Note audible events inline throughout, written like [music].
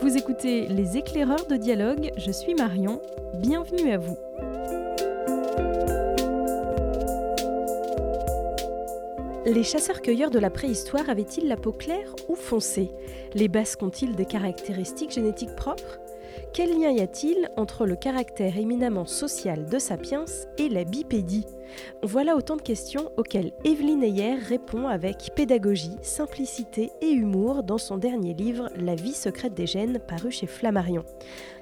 Vous écoutez Les éclaireurs de dialogue, je suis Marion, bienvenue à vous. Les chasseurs-cueilleurs de la préhistoire avaient-ils la peau claire ou foncée? Les basques ont-ils des caractéristiques génétiques propres? Quel lien y a-t-il entre le caractère éminemment social de Sapiens et la bipédie? Voilà autant de questions auxquelles Evelyne Ayer répond avec pédagogie, simplicité et humour dans son dernier livre La vie secrète des gènes paru chez Flammarion.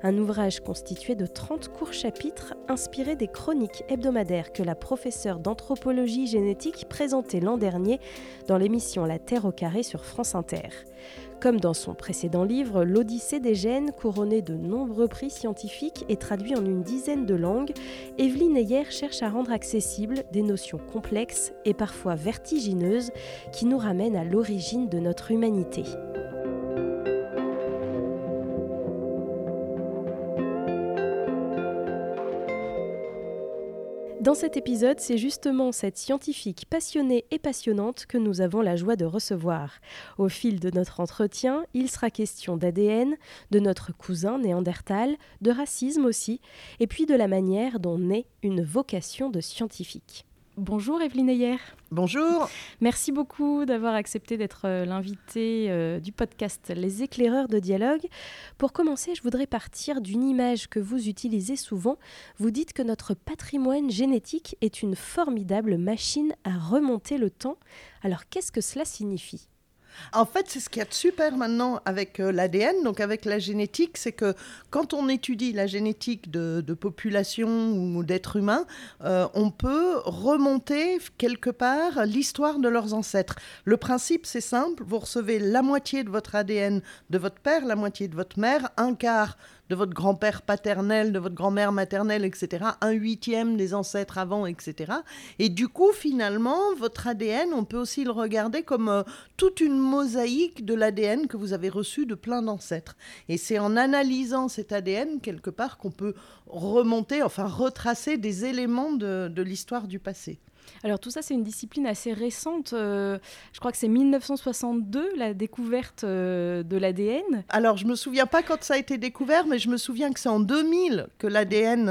Un ouvrage constitué de 30 courts chapitres inspirés des chroniques hebdomadaires que la professeure d'anthropologie génétique présentait l'an dernier dans l'émission La Terre au carré sur France Inter. Comme dans son précédent livre, L'Odyssée des gènes, couronné de nombreux prix scientifiques et traduit en une dizaine de langues, Evelyne Ayer cherche à rendre accessibles des notions complexes et parfois vertigineuses qui nous ramènent à l'origine de notre humanité. Dans cet épisode, c'est justement cette scientifique passionnée et passionnante que nous avons la joie de recevoir. Au fil de notre entretien, il sera question d'ADN, de notre cousin néandertal, de racisme aussi, et puis de la manière dont naît une vocation de scientifique. Bonjour Evelyne Ayer. Bonjour. Merci beaucoup d'avoir accepté d'être euh, l'invité euh, du podcast Les éclaireurs de dialogue. Pour commencer, je voudrais partir d'une image que vous utilisez souvent. Vous dites que notre patrimoine génétique est une formidable machine à remonter le temps. Alors qu'est-ce que cela signifie? En fait, c'est ce qu'il y a de super maintenant avec euh, l'ADN, donc avec la génétique, c'est que quand on étudie la génétique de, population ou d'êtres humains, euh, on peut remonter quelque part l'histoire de leurs ancêtres. Le principe, c'est simple, vous recevez la moitié de votre ADN de votre père, la moitié de votre mère, un quart de votre grand-père paternel, de votre grand-mère maternelle, etc., un huitième des ancêtres avant, etc. Et du coup, finalement, votre ADN, on peut aussi le regarder comme euh, toute une mosaïque de l'ADN que vous avez reçu de plein d'ancêtres. Et c'est en analysant cet ADN, quelque part, qu'on peut remonter, enfin retracer des éléments de l'histoire du passé. Alors tout ça, c'est une discipline assez récente. Euh, je crois que c'est 1962, la découverte euh, de l'ADN. Alors je me souviens pas quand ça a été découvert, mais je me souviens que c'est en 2000 que l'ADN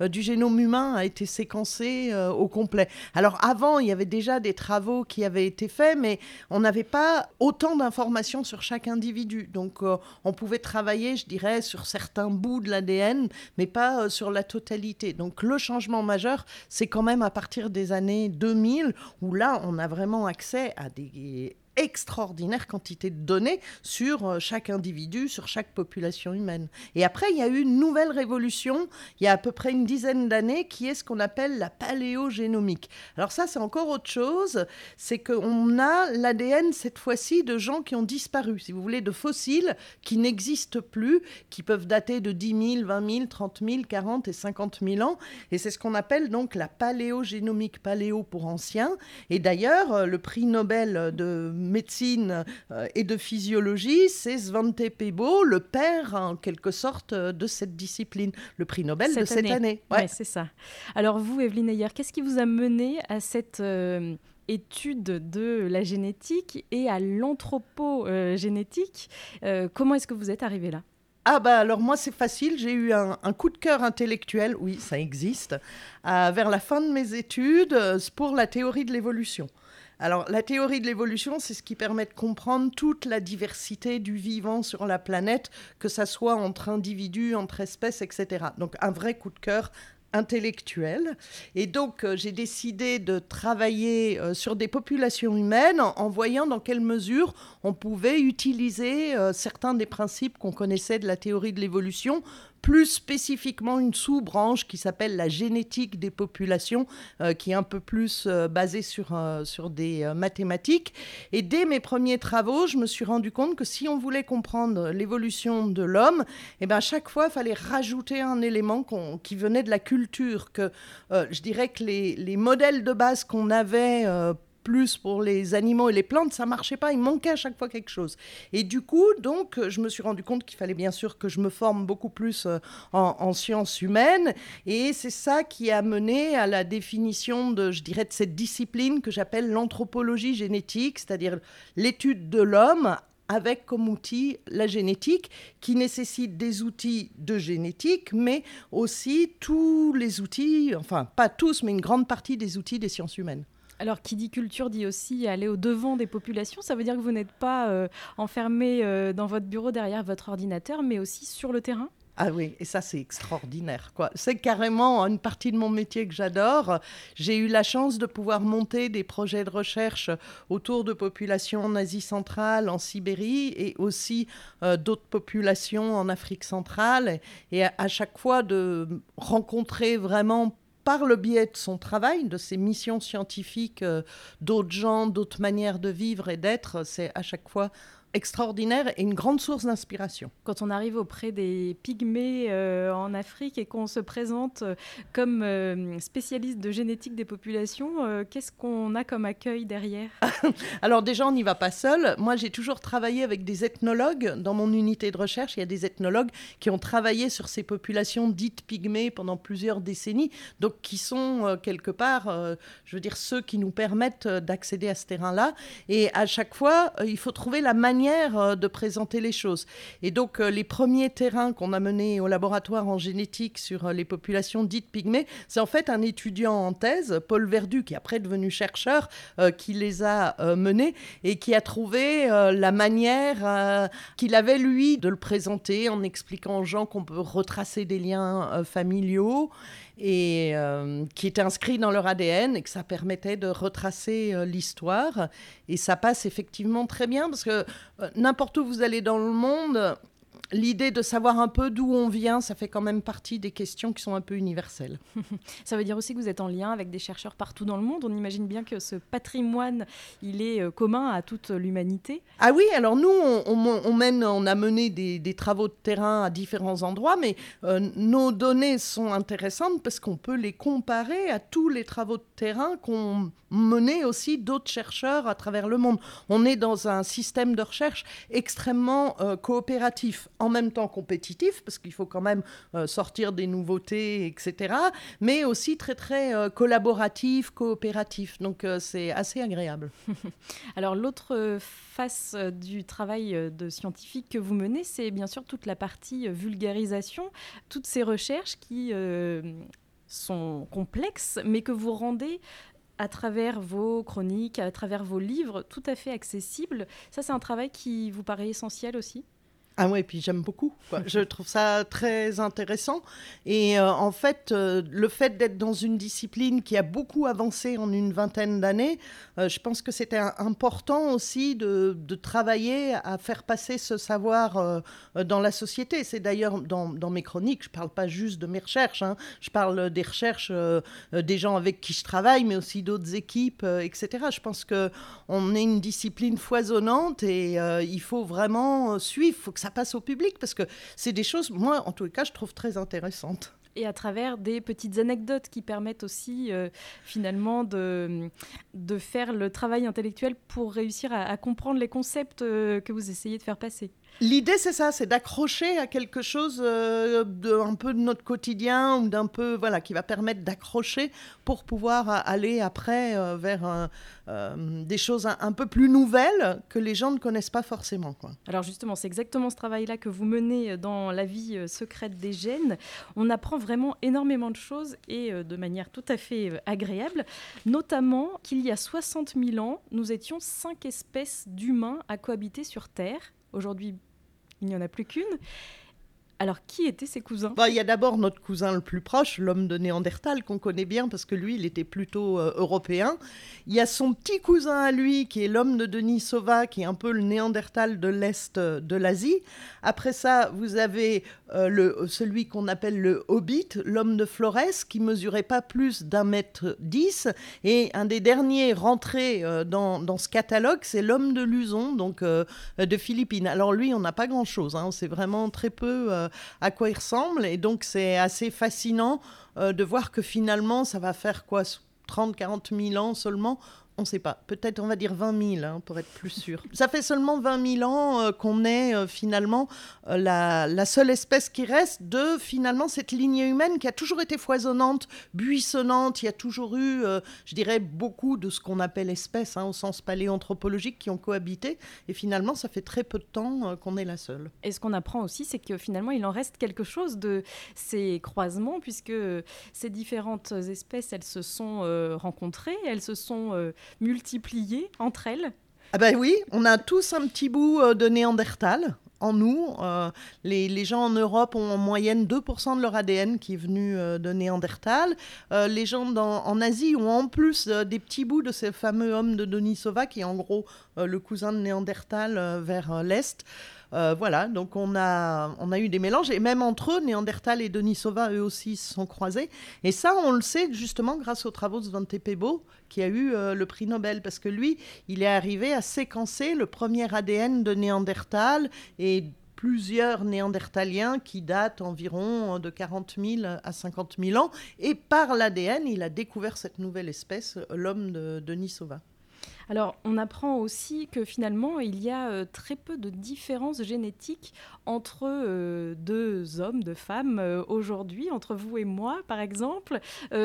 euh, du génome humain a été séquencé au complet. Alors avant, il y avait déjà des travaux qui avaient été faits, mais on n'avait pas autant d'informations sur chaque individu. Donc on pouvait travailler, je dirais, sur certains bouts de l'ADN, mais pas sur la totalité. Donc le changement majeur, c'est quand même à partir des années 2000, où là, on a vraiment accès à des extraordinaire quantité de données sur euh, chaque individu, sur chaque population humaine. Et après, il y a eu une nouvelle révolution, il y a à peu près une dizaine d'années, qui est ce qu'on appelle la paléogénomique. Alors ça, c'est encore autre chose, c'est qu'on a l'ADN cette fois-ci de gens qui ont disparu, si vous voulez, de fossiles qui n'existent plus, qui peuvent dater de 10 000, 20 000, 30 000, 40 et 50 000 ans. Et c'est ce qu'on appelle donc la paléogénomique, paléo pour ancien. Et d'ailleurs, euh, le prix Nobel de médecine euh, et de physiologie, c'est Svante Pebo, le père en quelque sorte de cette discipline, le prix Nobel de cette année. Ouais, c'est ça. Alors vous, Evelyne Ayer, qu'est-ce qui vous a mené à cette euh, étude de la génétique et à l'anthropogénétique euh, Comment est-ce que vous êtes arrivé là? Ah bah alors moi c'est facile, j'ai eu un, coup de cœur intellectuel, oui ça existe, vers la fin de mes études pour la théorie de l'évolution. Alors, la théorie de l'évolution, c'est ce qui permet de comprendre toute la diversité du vivant sur la planète, que ça soit entre individus, entre espèces, etc. Donc, un vrai coup de cœur intellectuel. Et donc, euh, j'ai décidé de travailler euh, sur des populations humaines en, voyant dans quelle mesure on pouvait utiliser euh, certains des principes qu'on connaissait de la théorie de l'évolution plus spécifiquement une sous-branche qui s'appelle la génétique des populations, euh, qui est un peu plus euh, basée sur, euh, sur des mathématiques. Et dès mes premiers travaux, je me suis rendu compte que si on voulait comprendre l'évolution de l'homme, eh ben, chaque fois, il fallait rajouter un élément qui venait de la culture, que je dirais que les, les modèles de base qu'on avait plus pour les animaux et les plantes, ça marchait pas. Il manquait à chaque fois quelque chose. Et du coup, donc, je me suis rendu compte qu'il fallait bien sûr que je me forme beaucoup plus euh, en, sciences humaines. Et c'est ça qui a mené à la définition je dirais, de cette discipline que j'appelle l'anthropologie génétique, c'est-à-dire l'étude de l'homme avec comme outil la génétique, qui nécessite des outils de génétique, mais aussi tous les outils, enfin pas tous, mais une grande partie des outils des sciences humaines. Alors, qui dit culture dit aussi aller au devant des populations. Ça veut dire que vous n'êtes pas euh, enfermé euh, dans votre bureau derrière votre ordinateur, mais aussi sur le terrain ah oui, et ça c'est extraordinaire. C'est carrément une partie de mon métier que j'adore. J'ai eu la chance de pouvoir monter des projets de recherche autour de populations en Asie centrale, en Sibérie et aussi euh, d'autres populations en Afrique centrale. Et à, chaque fois de rencontrer vraiment par le biais de son travail, de ses missions scientifiques, euh, d'autres gens, d'autres manières de vivre et d'être, c'est à chaque fois extraordinaire et une grande source d'inspiration. Quand on arrive auprès des pygmées euh, en Afrique et qu'on se présente euh, comme euh, spécialiste de génétique des populations, qu'est-ce qu'on a comme accueil derrière? [laughs] Alors déjà, on n'y va pas seul. Moi, j'ai toujours travaillé avec des ethnologues dans mon unité de recherche. Il y a des ethnologues qui ont travaillé sur ces populations dites pygmées pendant plusieurs décennies, donc qui sont quelque part, je veux dire, ceux qui nous permettent d'accéder à ce terrain-là. Et à chaque fois, il faut trouver la manière euh, de présenter les choses. Et donc, euh, les premiers terrains qu'on a menés au laboratoire en génétique sur euh, les populations dites pygmées, c'est en fait un étudiant en thèse, Paul Verdu, qui est après devenu chercheur, qui les a menés et qui a trouvé la manière qu'il avait, lui, de le présenter en expliquant aux gens qu'on peut retracer des liens familiaux et qui était inscrit dans leur ADN et que ça permettait de retracer l'histoire. Et ça passe effectivement très bien parce que n'importe où vous allez dans le monde, l'idée de savoir un peu d'où on vient, ça fait quand même partie des questions qui sont un peu universelles. [laughs] ça veut dire aussi que vous êtes en lien avec des chercheurs partout dans le monde. On imagine bien que ce patrimoine, il est euh, commun à toute l'humanité. Ah oui, alors nous, on, mène, on a mené des, travaux de terrain à différents endroits, mais euh, nos données sont intéressantes parce qu'on peut les comparer à tous les travaux de terrain qu'ont mené aussi d'autres chercheurs à travers le monde. On est dans un système de recherche extrêmement euh, coopératif en même temps compétitif, parce qu'il faut quand même euh, sortir des nouveautés, etc., mais aussi très, très euh, collaboratif, coopératif. Donc euh, c'est assez agréable. [laughs] Alors l'autre face du travail de scientifique que vous menez, c'est bien sûr toute la partie vulgarisation, toutes ces recherches qui sont complexes, mais que vous rendez à travers vos chroniques, à travers vos livres, tout à fait accessibles. Ça, c'est un travail qui vous paraît essentiel aussi? Ah ouais, puis j'aime beaucoup. Je [laughs] trouve ça très intéressant. Et euh, en fait, euh, le fait d'être dans une discipline qui a beaucoup avancé en une vingtaine d'années, euh, je pense que c'était important aussi de, de, travailler à faire passer ce savoir dans la société. C'est d'ailleurs dans, dans, mes chroniques, je ne parle pas juste de mes recherches, hein. je parle des recherches des gens avec qui je travaille, mais aussi d'autres équipes, etc. Je pense qu'on est une discipline foisonnante et il faut vraiment suivre, faut que ça passe au public parce que c'est des choses, moi, en tous les cas, je trouve très intéressantes et à travers des petites anecdotes qui permettent aussi euh, finalement de, de faire le travail intellectuel pour réussir à, comprendre les concepts euh, que vous essayez de faire passer. L'idée, c'est ça, c'est d'accrocher à quelque chose euh, de un peu de notre quotidien ou d'un peu, voilà, qui va permettre d'accrocher pour pouvoir aller après euh, vers euh, des choses un, peu plus nouvelles que les gens ne connaissent pas forcément. Alors justement, c'est exactement ce travail-là que vous menez dans la vie secrète des gènes. On apprend vraiment énormément de choses et de manière tout à fait agréable, notamment qu'il y a 60 000 ans, nous étions cinq espèces d'humains à cohabiter sur Terre. Aujourd'hui, il n'y en a plus qu'une. Alors, qui étaient ses cousins? Bah, Il y a d'abord notre cousin le plus proche, l'homme de Néandertal, qu'on connaît bien parce que lui, il était plutôt euh, européen. Il y a son petit cousin à lui, qui est l'homme de Denisova, qui est un peu le Néandertal de l'Est euh, de l'Asie. Après ça, vous avez euh, le, celui qu'on appelle le Hobbit, l'homme de Flores, qui mesurait pas plus d'un mètre dix. Et un des derniers rentrés dans, ce catalogue, c'est l'homme de Luzon, donc de Philippines. Alors lui, on n'a pas grand-chose, hein, c'est vraiment très peu à quoi il ressemble. Et donc, c'est assez fascinant euh, de voir que finalement, ça va faire quoi 30, 40 000 ans seulement on ne sait pas. Peut-être, on va dire 20 000, hein, pour être plus sûr. Ça fait seulement 20 000 ans euh, qu'on est euh, finalement euh, la, seule espèce qui reste de finalement cette lignée humaine qui a toujours été foisonnante, buissonnante. Il y a toujours eu, je dirais, beaucoup de ce qu'on appelle espèces, hein, au sens paléanthropologique, qui ont cohabité. Et finalement, ça fait très peu de temps qu'on est la seule. Et ce qu'on apprend aussi, c'est que finalement, il en reste quelque chose de ces croisements, puisque ces différentes espèces, elles se sont rencontrées, elles se sont multipliées entre elles ah ben oui, on a tous un petit bout euh, de Néandertal en nous. Euh, les, gens en Europe ont en moyenne 2% de leur ADN qui est venu euh, de Néandertal. les gens en Asie ont en plus des petits bouts de ces fameux hommes de Denisova, qui est en gros le cousin de Néandertal vers l'Est. Euh, voilà, donc on a, on a eu des mélanges, et même entre eux, Néandertal et Denisova, eux aussi, se sont croisés. Et ça, on le sait justement grâce aux travaux de Svante Pebo, qui a eu euh, le prix Nobel, parce que lui, il est arrivé à séquencer le premier ADN de Néandertal et plusieurs néandertaliens qui datent environ de 40 000 à 50 000 ans. Et par l'ADN, il a découvert cette nouvelle espèce, l'homme de Denisova. Alors, on apprend aussi que finalement, il y a euh, très peu de différences génétiques entre euh, deux hommes, deux femmes euh, aujourd'hui, entre vous et moi, par exemple,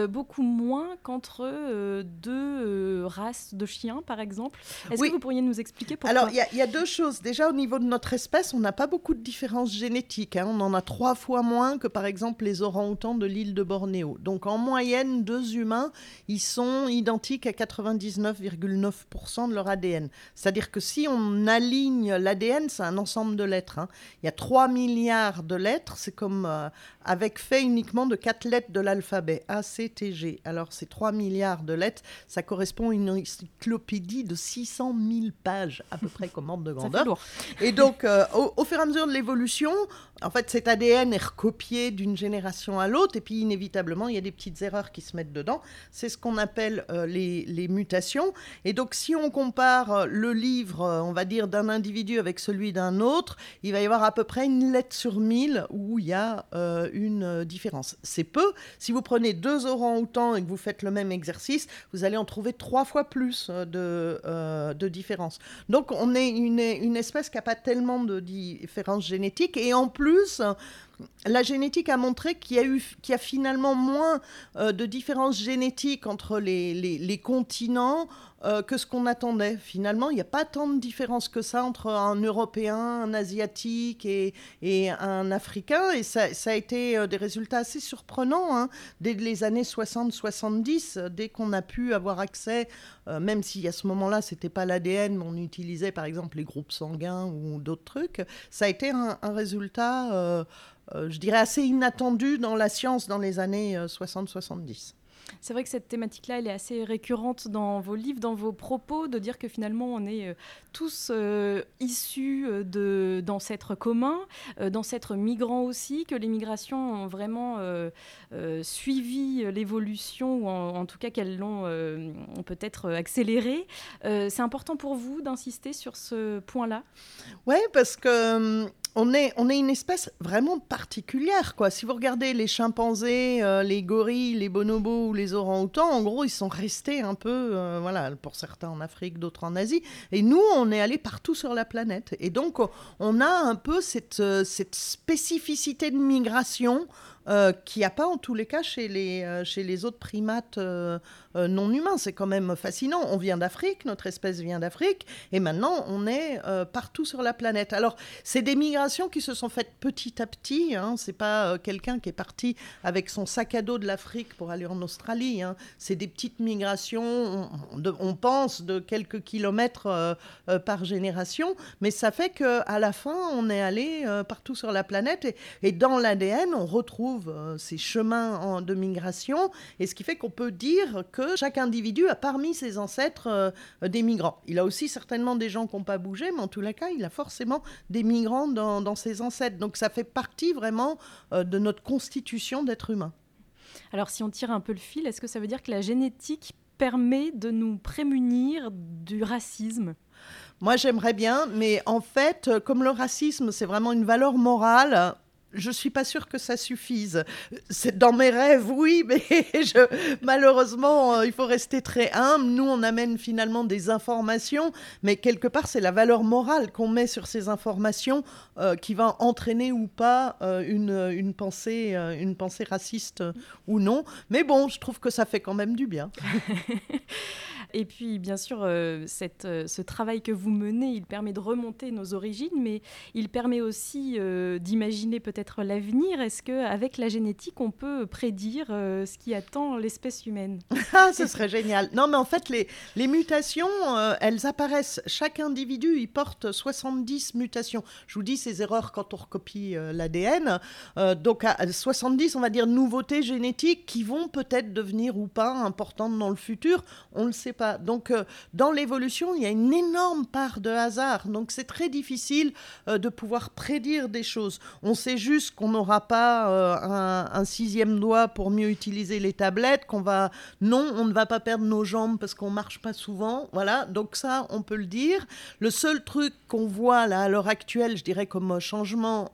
beaucoup moins qu'entre deux races de chiens, par exemple. Est-ce que vous pourriez nous expliquer pourquoi? Alors, il y, a deux choses. Déjà, au niveau de notre espèce, on n'a pas beaucoup de différences génétiques. Hein. On en a trois fois moins que, par exemple, les orang-outans de l'île de Bornéo. Donc, en moyenne, deux humains, ils sont identiques à 99,9% de leur ADN. C'est-à-dire que si on aligne l'ADN, c'est un ensemble de lettres. Hein. Il y a 3 milliards de lettres, c'est comme euh, avec fait uniquement de 4 lettres de l'alphabet, A, C, T, G. Alors ces 3 milliards de lettres, ça correspond à une encyclopédie de 600 000 pages, à peu près comme ordre de [laughs] grandeur. Et donc, euh, au, au, fur et à mesure de l'évolution, en fait, cet ADN est recopié d'une génération à l'autre, et puis inévitablement, il y a des petites erreurs qui se mettent dedans. C'est ce qu'on appelle euh, les, les, mutations. Et donc, si on compare euh, le livre, euh, on va dire, d'un individu avec celui d'un autre, il va y avoir à peu près une lettre sur mille où il y a une différence. C'est peu. Si vous prenez deux orang-outans et que vous faites le même exercice, vous allez en trouver trois fois plus de, de différence. Donc, on est une, espèce qui n'a pas tellement de différences génétiques, et en plus, la génétique a montré qu'il y a, eu, qu'il y a finalement moins euh, de différences génétiques entre les, les, continents euh, que ce qu'on attendait. Finalement, il n'y a pas tant de différences que ça entre un Européen, un Asiatique et, et un Africain. Et ça, ça, a été euh, des résultats assez surprenants hein. dès les années 60-70, dès qu'on a pu avoir accès, même si à ce moment-là, ce n'était pas l'ADN, mais on utilisait par exemple les groupes sanguins ou d'autres trucs. Ça a été un, résultat euh, je dirais, assez inattendu dans la science dans les années 60-70. Euh, c'est vrai que cette thématique-là, elle est assez récurrente dans vos livres, dans vos propos, de dire que finalement, on est euh, tous issus d'ancêtres communs, d'ancêtres migrants aussi, que les migrations ont vraiment suivi l'évolution, ou en, tout cas qu'elles l'ont peut-être accéléré. c'est important pour vous d'insister sur ce point-là? Oui, parce que on est, on est une espèce vraiment particulière. Quoi. Si vous regardez les chimpanzés, euh, les gorilles, les bonobos ou les orang-outans, en gros, ils sont restés un peu, euh, voilà, pour certains en Afrique, d'autres en Asie. Et nous, on est allés partout sur la planète. Et donc, on a un peu cette, euh, cette spécificité de migration euh, qu'il n'y a pas en tous les cas chez les, euh, chez les autres primates euh, non humains. C'est quand même fascinant. On vient d'Afrique, notre espèce vient d'Afrique, et maintenant on est partout sur la planète. Alors, c'est des migrations qui se sont faites petit à petit. Hein. C'est pas quelqu'un qui est parti avec son sac à dos de l'Afrique pour aller en Australie. Hein. C'est des petites migrations, on, pense, de quelques kilomètres par génération, mais ça fait qu'à la fin, on est allé partout sur la planète, et dans l'ADN, on retrouve euh, ces chemins de migration, et ce qui fait qu'on peut dire que chaque individu a parmi ses ancêtres euh, des migrants. Il a aussi certainement des gens qui n'ont pas bougé, mais en les cas, il a forcément des migrants dans, ses ancêtres. Donc ça fait partie vraiment euh, de notre constitution d'être humain. Alors si on tire un peu le fil, est-ce que ça veut dire que la génétique permet de nous prémunir du racisme? Moi, j'aimerais bien, mais en fait, comme le racisme, c'est vraiment une valeur morale, je suis pas sûre que ça suffise. C'est dans mes rêves, oui, [laughs] mais malheureusement, euh, il faut rester très humble. Nous, on amène finalement des informations, mais quelque part, c'est la valeur morale qu'on met sur ces informations euh, qui va entraîner ou pas euh, une, une, pensée, une pensée raciste ou non. Mais bon, je trouve que ça fait quand même du bien. [laughs] Et puis, bien sûr, euh, euh, ce travail que vous menez, il permet de remonter nos origines, mais il permet aussi euh, d'imaginer peut-être l'avenir. Est-ce qu'avec la génétique, on peut prédire ce qui attend l'espèce humaine? [laughs] Ah, ce serait génial. Non, mais en fait, les, les mutations, elles apparaissent. Chaque individu, il porte 70 mutations. Je vous dis, ces erreurs quand on recopie l'ADN. donc, à 70, on va dire, nouveautés génétiques qui vont peut-être devenir ou pas importantes dans le futur. On ne le sait pas donc, euh, dans l'évolution, il y a une énorme part de hasard. Donc, c'est très difficile euh, de pouvoir prédire des choses. On sait juste qu'on n'aura pas euh, un, sixième doigt pour mieux utiliser les tablettes, qu'on va... Non, on ne va pas perdre nos jambes parce qu'on marche pas souvent. Voilà, donc ça, on peut le dire. Le seul truc qu'on voit là à l'heure actuelle, je dirais comme changement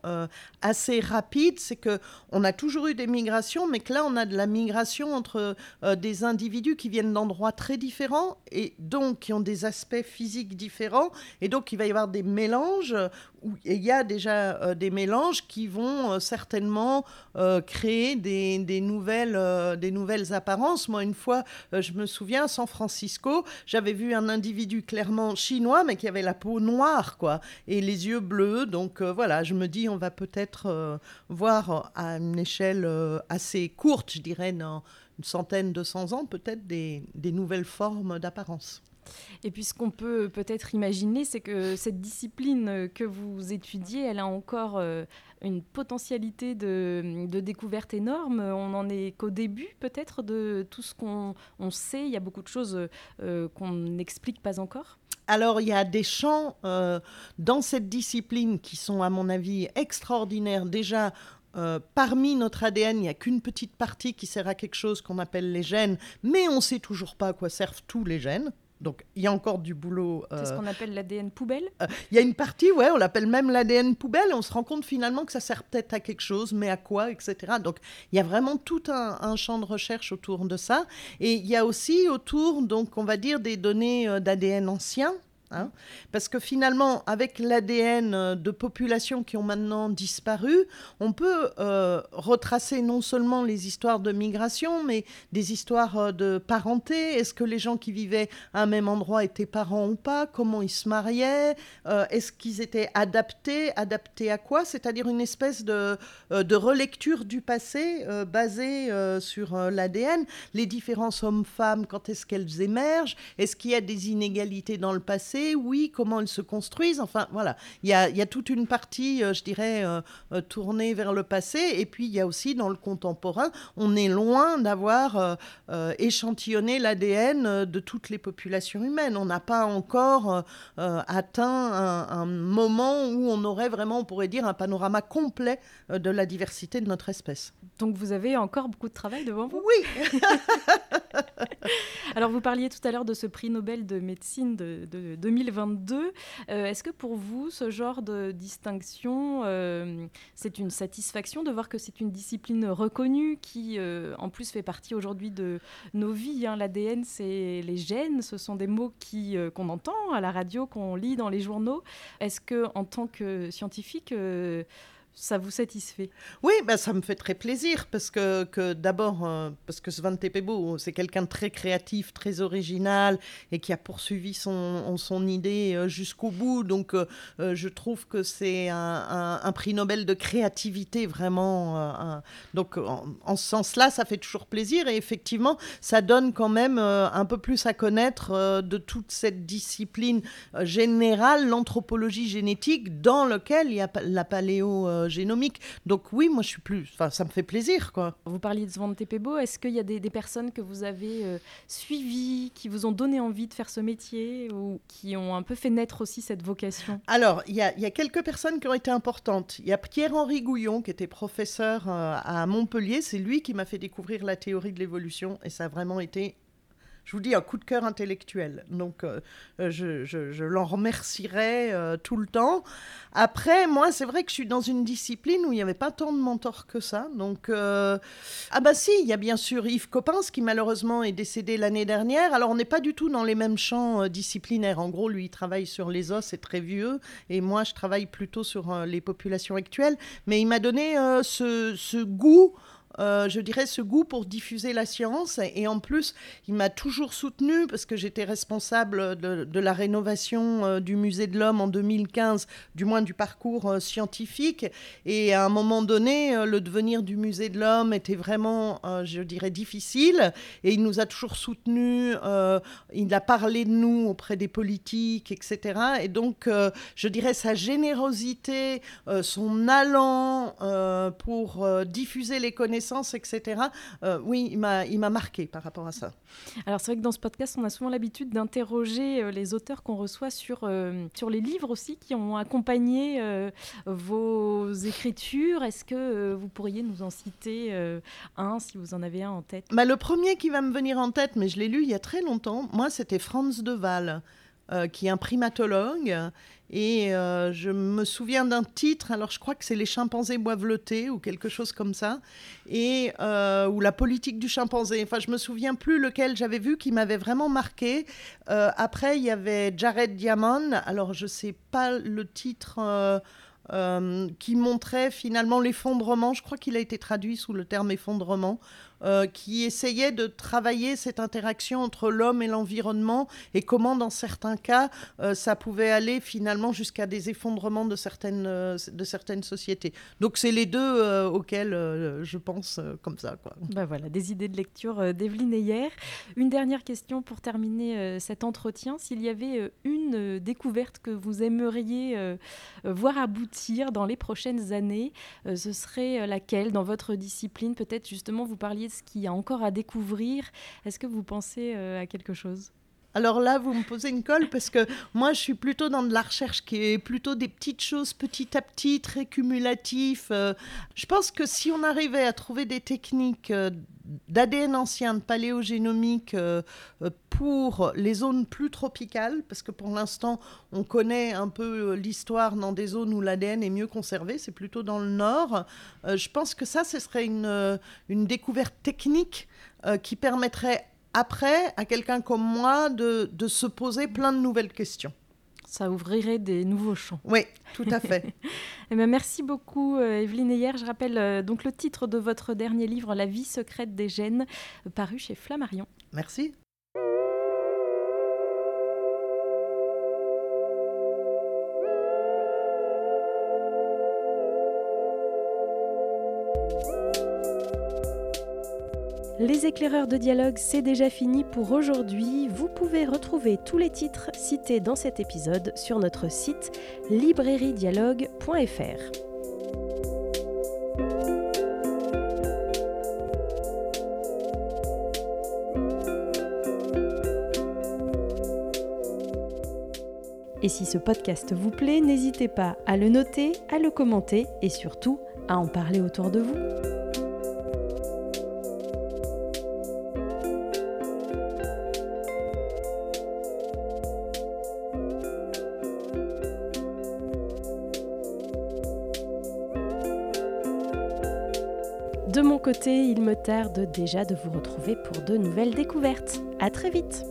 assez rapide, c'est que on a toujours eu des migrations, mais que là, on a de la migration entre des individus qui viennent d'endroits très différents et donc qui ont des aspects physiques différents. Et donc, il va y avoir des mélanges, où il y a déjà euh, des mélanges qui vont euh, certainement euh, créer des, des nouvelles, des nouvelles apparences. Moi, une fois, je me souviens, à San Francisco, j'avais vu un individu clairement chinois, mais qui avait la peau noire, quoi, et les yeux bleus. Donc, voilà, je me dis, on va peut-être voir à une échelle assez courte, je dirais, dans une centaine, deux cents ans, peut-être des, nouvelles formes d'apparence. Et puis ce qu'on peut peut-être imaginer, c'est que cette discipline que vous étudiez, elle a encore euh, une potentialité de, découverte énorme. On n'en est qu'au début peut-être de tout ce qu'on sait. Il y a beaucoup de choses euh, qu'on n'explique pas encore. Alors, il y a des champs euh, dans cette discipline qui sont, à mon avis, extraordinaires. Déjà, euh, parmi notre ADN, il n'y a qu'une petite partie qui sert à quelque chose qu'on appelle les gènes, mais on ne sait toujours pas à quoi servent tous les gènes. Donc il y a encore du boulot. C'est ce euh, qu'on appelle l'ADN poubelle? euh, Il y a une partie, ouais, on l'appelle même l'ADN poubelle, et on se rend compte finalement que ça sert peut-être à quelque chose, mais à quoi, etc. Donc il y a vraiment tout un, un, champ de recherche autour de ça. Et il y a aussi autour, donc on va dire, des données d'ADN anciens, Hein. Parce que finalement, avec l'ADN euh, de populations qui ont maintenant disparu, on peut euh, retracer non seulement les histoires de migration, mais des histoires euh, de parenté. Est-ce que les gens qui vivaient à un même endroit étaient parents ou pas? Comment ils se mariaient? Est-ce qu'ils étaient adaptés? Adaptés à quoi? C'est-à-dire une espèce de, de, relecture du passé basée sur l'ADN. Les différences hommes-femmes, quand est-ce qu'elles émergent? Est-ce qu'il y a des inégalités dans le passé? Oui, comment elles se construisent. Enfin, voilà, il y a, toute une partie, euh, je dirais, euh, euh, tournée vers le passé. Et puis, il y a aussi dans le contemporain, on est loin d'avoir échantillonné l'ADN de toutes les populations humaines. On n'a pas encore atteint un, moment où on aurait vraiment, on pourrait dire, un panorama complet de la diversité de notre espèce. Donc, vous avez encore beaucoup de travail devant vous? Oui [laughs] [laughs] Alors, vous parliez tout à l'heure de ce prix Nobel de médecine de, de 2022. Euh, est-ce que pour vous, ce genre de distinction, euh, c'est une satisfaction de voir que c'est une discipline reconnue qui, euh, en plus, fait partie aujourd'hui de nos vies hein? L'ADN, c'est les gènes, ce sont des mots qui, qu'on entend à la radio, qu'on lit dans les journaux. Est-ce que, en tant que scientifique, ça vous satisfait? Oui, ben, ça me fait très plaisir parce que, d'abord, euh, parce que Svante Pebo, c'est quelqu'un de très créatif, très original et qui a poursuivi son, son idée euh, jusqu'au bout. Donc, euh, je trouve que c'est un, un, prix Nobel de créativité vraiment. donc, en, ce sens-là, ça fait toujours plaisir et effectivement, ça donne quand même un peu plus à connaître de toute cette discipline générale, l'anthropologie génétique, dans laquelle il y a la paléo génomique. Donc oui, moi je suis plus, enfin ça me fait plaisir quoi. Vous parliez de Svante Pebo, est-ce qu'il y a des, personnes que vous avez euh, suivies, qui vous ont donné envie de faire ce métier ou qui ont un peu fait naître aussi cette vocation? Alors il y, a, quelques personnes qui ont été importantes. Il y a Pierre-Henri Gouillon qui était professeur euh, à Montpellier, c'est lui qui m'a fait découvrir la théorie de l'évolution et ça a vraiment été je vous dis, un coup de cœur intellectuel. Donc, euh, euh, je, l'en remercierai euh, tout le temps. Après, moi, c'est vrai que je suis dans une discipline où il n'y avait pas tant de mentors que ça. Donc, ah bah si, il y a bien sûr Yves Coppens qui malheureusement est décédé l'année dernière. Alors, on n'est pas du tout dans les mêmes champs disciplinaires. En gros, lui, il travaille sur les os, c'est très vieux. Et moi, je travaille plutôt sur les populations actuelles. Mais il m'a donné ce goût euh, je dirais, ce goût pour diffuser la science. Et en plus, il m'a toujours soutenu parce que j'étais responsable de, la rénovation euh, du musée de l'homme en 2015, du moins du parcours euh, scientifique. Et à un moment donné, le devenir du musée de l'homme était vraiment, je dirais, difficile. Et il nous a toujours soutenus. il a parlé de nous auprès des politiques, etc. Et donc, je dirais, sa générosité, son allant pour diffuser les connaissances, etc. Euh, oui, il m'a marqué par rapport à ça. Alors c'est vrai que dans ce podcast, on a souvent l'habitude d'interroger euh, les auteurs qu'on reçoit sur, euh, sur les livres aussi qui ont accompagné vos écritures. Est-ce que vous pourriez nous en citer un, si vous en avez un en tête? Bah, Le premier qui va me venir en tête, mais je l'ai lu il y a très longtemps, moi c'était Franz de Waal. Qui est un primatologue et euh, je me souviens d'un titre, alors je crois que c'est Les chimpanzés boivent ou quelque chose comme ça, et, euh, ou La politique du chimpanzé. Enfin, je me souviens plus lequel j'avais vu qui m'avait vraiment marqué. Euh, après, il y avait Jared Diamond, alors je sais pas le titre. qui montrait finalement l'effondrement, je crois qu'il a été traduit sous le terme effondrement, euh, qui essayait de travailler cette interaction entre l'homme et l'environnement et comment, dans certains cas, euh, ça pouvait aller finalement jusqu'à des effondrements de certaines, euh, de certaines sociétés. Donc, c'est les deux auxquels je pense comme ça. Bah voilà, des idées de lecture d'Evelyne Heyer. Une dernière question pour terminer cet entretien. S'il y avait une découverte que vous aimeriez voir aboutir dans les prochaines années, ce serait laquelle? Dans votre discipline Peut-être justement, vous parliez qu'il y a encore à découvrir. Est-ce que vous pensez euh, à quelque chose? Alors là, vous me posez une colle parce que moi, je suis plutôt dans de la recherche qui est plutôt des petites choses petit à petit, très cumulatif. Euh. je pense que si on arrivait à trouver des techniques euh, d'ADN ancien, de paléogénomique pour les zones plus tropicales, parce que pour l'instant, on connaît un peu l'histoire dans des zones où l'ADN est mieux conservé, c'est plutôt dans le nord. je pense que ça, ce serait une, une découverte technique qui permettrait après à quelqu'un comme moi de, se poser plein de nouvelles questions. Ça ouvrirait des nouveaux champs. Oui, tout à fait. [laughs] Eh ben, merci beaucoup, euh, Evelyne Heyer. Je rappelle euh, donc le titre de votre dernier livre, La vie secrète des gènes, paru chez Flammarion. Merci. Les éclaireurs de dialogue, c'est déjà fini pour aujourd'hui. Vous pouvez retrouver tous les titres cités dans cet épisode sur notre site librairiedialogue.fr. Et si ce podcast vous plaît, n'hésitez pas à le noter, à le commenter et surtout à en parler autour de vous. De déjà de vous retrouver pour de nouvelles découvertes. À très vite!